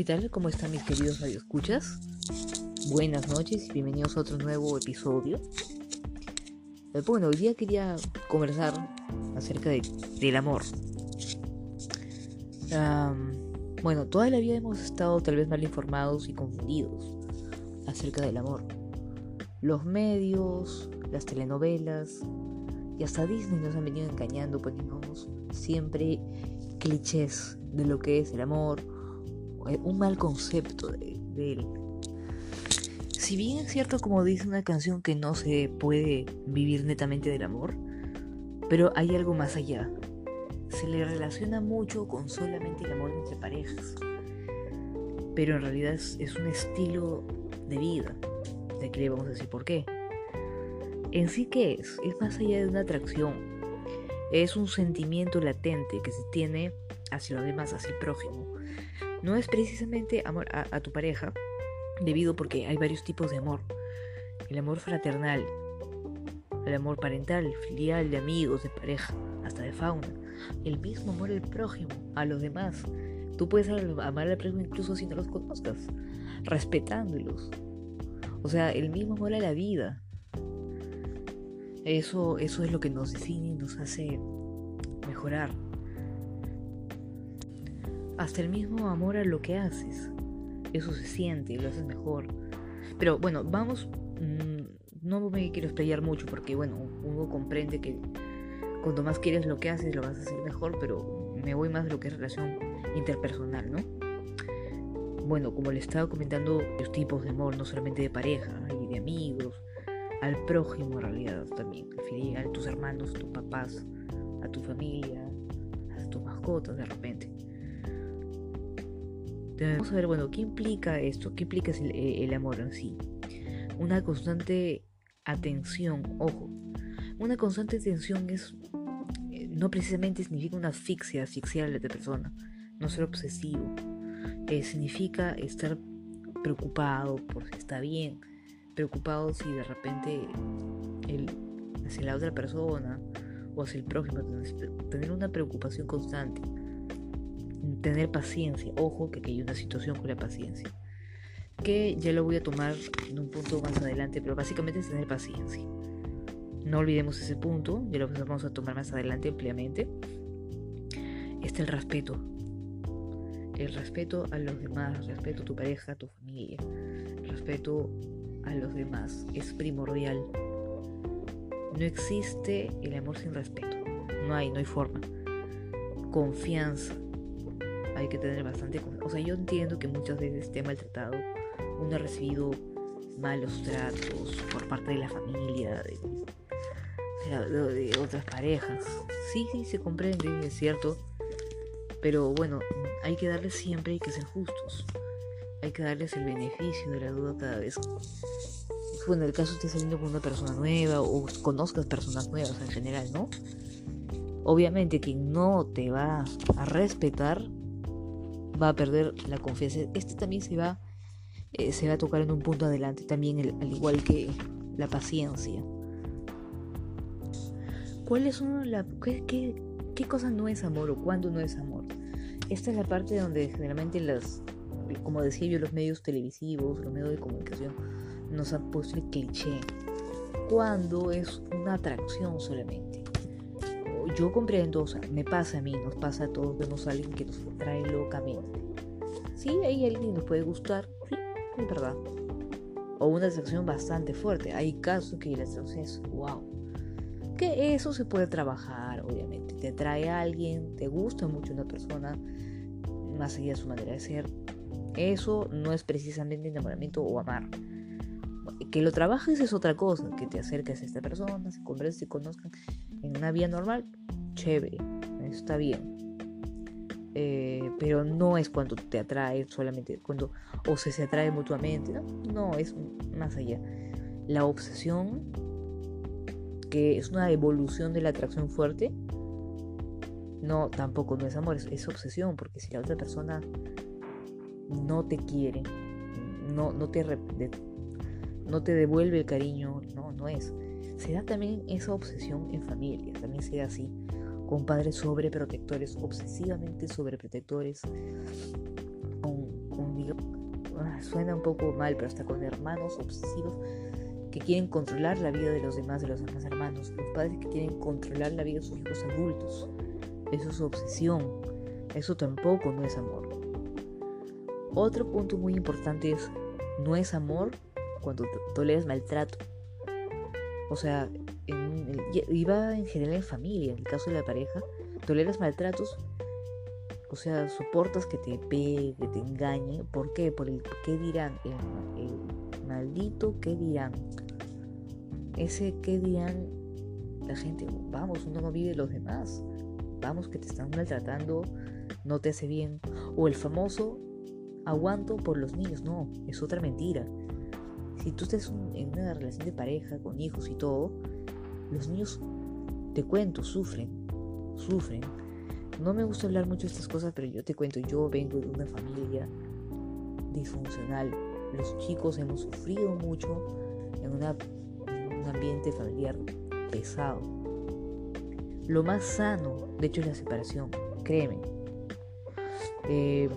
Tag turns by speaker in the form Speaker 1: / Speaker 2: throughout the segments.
Speaker 1: ¿Qué tal? ¿Cómo están mis queridos radioescuchas? Buenas noches y bienvenidos a otro nuevo episodio. Eh, bueno, hoy día quería conversar acerca de, del amor. bueno, toda la vida hemos estado tal vez mal informados y confundidos acerca del amor. Los medios, las telenovelas y hasta Disney nos han venido engañando poniéndonos siempre clichés de lo que es el amor un mal concepto de, él. Si bien es cierto como dice una canción que no se puede vivir netamente del amor, pero hay algo más allá. Se le relaciona mucho con solamente el amor entre parejas. Pero en realidad es, es un estilo de vida. De aquí le vamos a decir por qué. En sí, ¿qué es? Es más allá de una atracción. Es un sentimiento latente que se tiene hacia los demás, hacia el prójimo no es precisamente amor a, tu pareja, debido porque hay varios tipos de amor. El amor fraternal, el amor parental, filial, de amigos, de pareja, hasta de fauna. El mismo amor al prójimo, a los demás. Tú puedes amar al prójimo incluso si no los conozcas, respetándolos. O sea, el mismo amor a la vida. Eso, eso es lo que nos define y nos hace mejorar hasta el mismo amor a lo que haces. Eso se siente y lo haces mejor. Pero bueno, vamos, mm, no me quiero explayar mucho porque bueno, uno comprende que cuanto más quieres lo que haces lo vas a hacer mejor, pero me voy más de lo que es relación interpersonal, ¿no? Bueno, como le estaba comentando, los tipos de amor, no solamente de pareja, y de amigos, al prójimo en realidad también, a tus hermanos, tus papás, a tu familia, a tus mascotas de repente. Vamos a ver, bueno, ¿qué implica esto? ¿Qué implica eh, el, amor en sí? Una constante atención, ojo, una constante atención es, eh, no precisamente significa una asfixia, asfixiar a la persona, no ser obsesivo, eh, significa estar preocupado por si está bien, preocupado si de repente el, hacia la otra persona o hacia el prójimo, tener una preocupación constante tener paciencia. Ojo que, hay una situación con la paciencia. Que ya lo voy a tomar en un punto más adelante, pero básicamente es tener paciencia. No olvidemos ese punto, ya lo vamos a tomar más adelante ampliamente. Está el respeto. El respeto a los demás, respeto a tu pareja, a tu familia, respeto a los demás es primordial. No existe el amor sin respeto. No hay, no hay forma. Confianza hay que tener bastante... O sea, yo entiendo que muchas veces esté maltratado, uno ha recibido malos tratos por parte de la familia, de, de, otras parejas. Sí, sí, se comprende, es cierto. Pero bueno, hay que darles siempre, hay que ser justos. Hay que darles el beneficio de la duda cada vez. Bueno, el caso estés saliendo con una persona nueva o conozcas personas nuevas en general, ¿no? Obviamente quien no te va a respetar va a perder la confianza. Este también se va, eh, se va a tocar en un punto adelante, también al igual que la paciencia. ¿Cuáles son la, qué, qué, qué cosa no es amor o cuándo no es amor? Esta es la parte donde generalmente las, como decía yo, los medios televisivos, los medios de comunicación nos han puesto el cliché. Cuando es una atracción solamente yo comprendo, o sea, me pasa a mí, nos pasa a todos, vemos a alguien que nos trae locamente. Sí, hay alguien que nos puede gustar, sí, es verdad. O una atracción bastante fuerte. Hay casos que la atracción es wow. Que eso se puede trabajar, obviamente. Te atrae a alguien, te gusta mucho una persona, más allá de su manera de ser. Eso no es precisamente enamoramiento o amar. Que lo trabajes es otra cosa, que te acerques a esta persona, se conversen, se conozcan en una vía normal, chévere, está bien. Eh, pero no es cuando te atrae solamente, cuando o se, se atrae mutuamente, ¿no? no, es más allá. La obsesión, que es una evolución de la atracción fuerte, no, tampoco no es amor, es, obsesión, porque si la otra persona no te quiere, no, no, te, no te devuelve el cariño, no, no es. Se da también esa obsesión en familia, también se da así con padres sobreprotectores, obsesivamente sobreprotectores, con. Ah, suena un poco mal, pero hasta con hermanos obsesivos que quieren controlar la vida de los demás, de los demás hermanos. Los padres que quieren controlar la vida de sus hijos adultos. Eso es obsesión. Eso tampoco no es amor. Otro punto muy importante es, no es amor cuando toleras maltrato. O sea, en iba en general en familia, en el caso de la pareja, toleras maltratos, o sea, soportas que te pegue, que te engañe. ¿Por qué? Por el qué dirán, el, maldito qué dirán. Ese qué dirán la gente, vamos, uno no vive los demás. Vamos, que te están maltratando, no te hace bien. O el famoso aguanto por los niños. No, es otra mentira. Si tú estás en una relación de pareja, con hijos y todo, los niños, te cuento, sufren, sufren. No me gusta hablar mucho de estas cosas, pero yo te cuento, yo vengo de una familia disfuncional. Los chicos hemos sufrido mucho en, un ambiente familiar pesado. Lo más sano, de hecho, es la separación, créeme. Eh,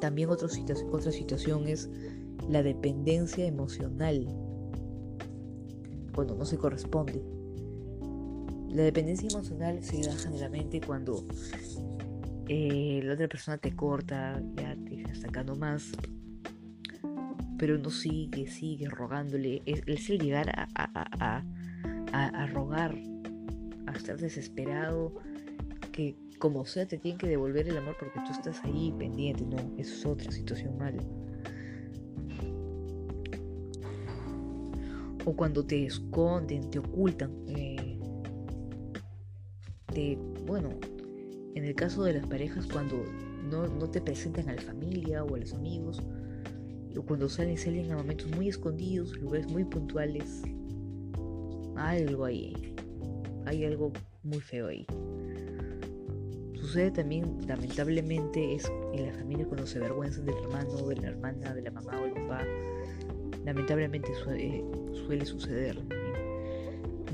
Speaker 1: también otra situación es la dependencia emocional cuando no se corresponde. La dependencia emocional se da generalmente cuando eh, la otra persona te corta, ya te está sacando más, pero no sigue, sigue rogándole. Es, el llegar a, a, a, a, rogar, a estar desesperado, que como sea te tienen que devolver el amor porque tú estás ahí pendiente, no, eso es otra situación mala. O cuando te esconden, te ocultan. Eh, bueno, en el caso de las parejas, cuando no, no, te presentan a la familia o a los amigos, o cuando salen, salen a momentos muy escondidos, lugares muy puntuales, algo ahí, hay algo muy feo ahí. Sucede también, lamentablemente, es en la familia cuando se avergüenzan del hermano, de la hermana, de la mamá o el papá. Lamentablemente suele, suceder.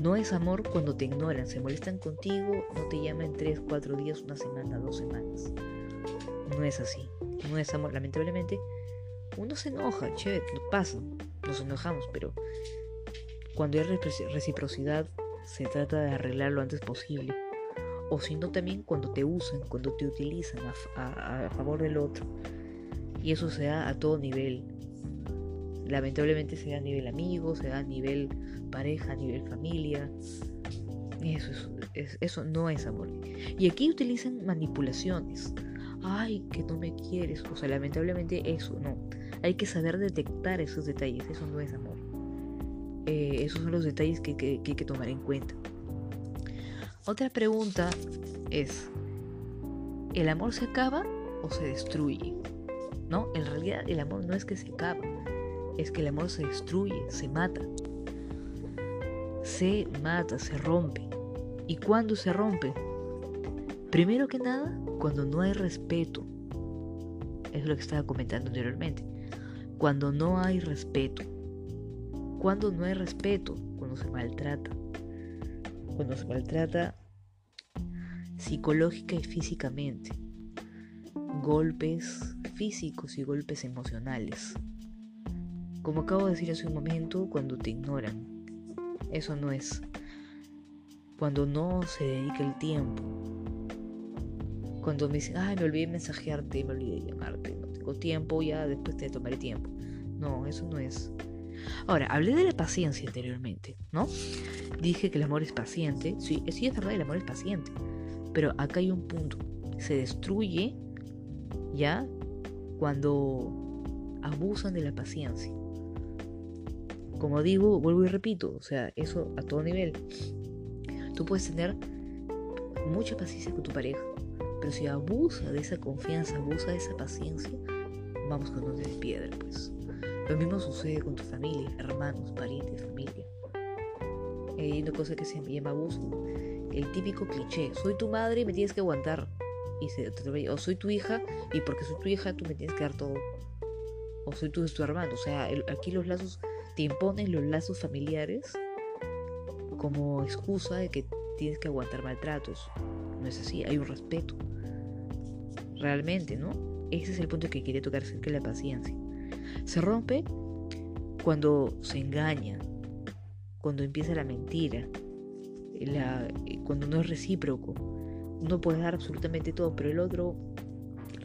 Speaker 1: No es amor cuando te ignoran, se molestan contigo, no te llaman tres, cuatro días, una semana, dos semanas. No es así. No es amor, lamentablemente. Uno se enoja, che, pasa, nos enojamos, pero cuando hay reciprocidad se trata de arreglar lo antes posible o sino también cuando te usan, cuando te utilizan a, favor del otro. Y eso se da a todo nivel. Lamentablemente se da a nivel amigo, se da a nivel pareja, a nivel familia. Eso, es, eso no es amor. Y aquí utilizan manipulaciones. Ay, que no me quieres. O sea, lamentablemente eso no. Hay que saber detectar esos detalles. Eso no es amor. Eh, esos son los detalles que hay que tomar en cuenta. Otra pregunta es, ¿el amor se acaba o se destruye? No, en realidad el amor no es que se acaba, es que el amor se destruye, se mata. Se mata, se rompe. ¿Y cuándo se rompe? Primero que nada, cuando no hay respeto. Es lo que estaba comentando anteriormente. Cuando no hay respeto. Cuando no hay respeto, cuando se maltrata cuando se maltrata psicológica y físicamente. Golpes físicos y golpes emocionales. Como acabo de decir hace un momento, cuando te ignoran. Eso no es. Cuando no se dedica el tiempo. Cuando me dicen, ay, me olvidé de mensajearte, me olvidé de llamarte, no tengo tiempo, ya después te tomaré tiempo. No, eso no es. Ahora, hablé de la paciencia anteriormente, ¿no? Dije que el amor es paciente. Sí, sí es verdad, el amor es paciente. Pero acá hay un punto. Se destruye ya cuando abusan de la paciencia. Como digo, vuelvo y repito, o sea, eso a todo nivel. Tú puedes tener mucha paciencia con tu pareja, pero si abusa de esa confianza, abusa de esa paciencia, vamos con un de piedra, pues. Lo mismo sucede con tu familia, hermanos, parientes, familia. Hay una cosa que se llama abuso. El típico cliché, soy tu madre y me tienes que aguantar. Y se, o soy tu hija y porque soy tu hija tú me tienes que dar todo. O soy tu, tu hermano. O sea, aquí los lazos, imponen los lazos familiares como excusa de que tienes que aguantar maltratos. No es así, hay un respeto. Realmente, ¿no? ese es el punto que quería tocar acerca de la paciencia. Se rompe cuando se engaña, cuando empieza la mentira, la, cuando no es recíproco. Uno puede dar absolutamente todo, pero el otro,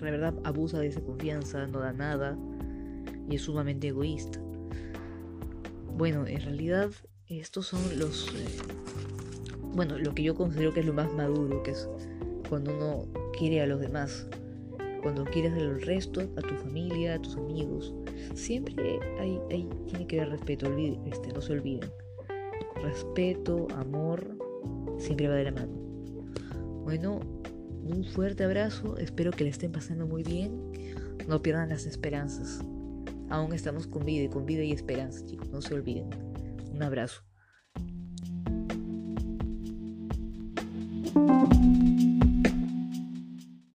Speaker 1: la verdad, abusa de esa confianza, no da nada y es sumamente egoísta. Bueno, en realidad estos son los... Eh, bueno, lo que yo considero que es lo más maduro, que es cuando uno quiere a los demás, cuando quieres al resto, a tu familia, a tus amigos. Siempre hay, hay tiene que haber respeto, este, no se olviden. Respeto, amor, siempre va de la mano. Bueno, un fuerte abrazo, espero que le estén pasando muy bien. No pierdan las esperanzas. Aún estamos con vida, con vida y esperanza, chicos, no se olviden. Un abrazo.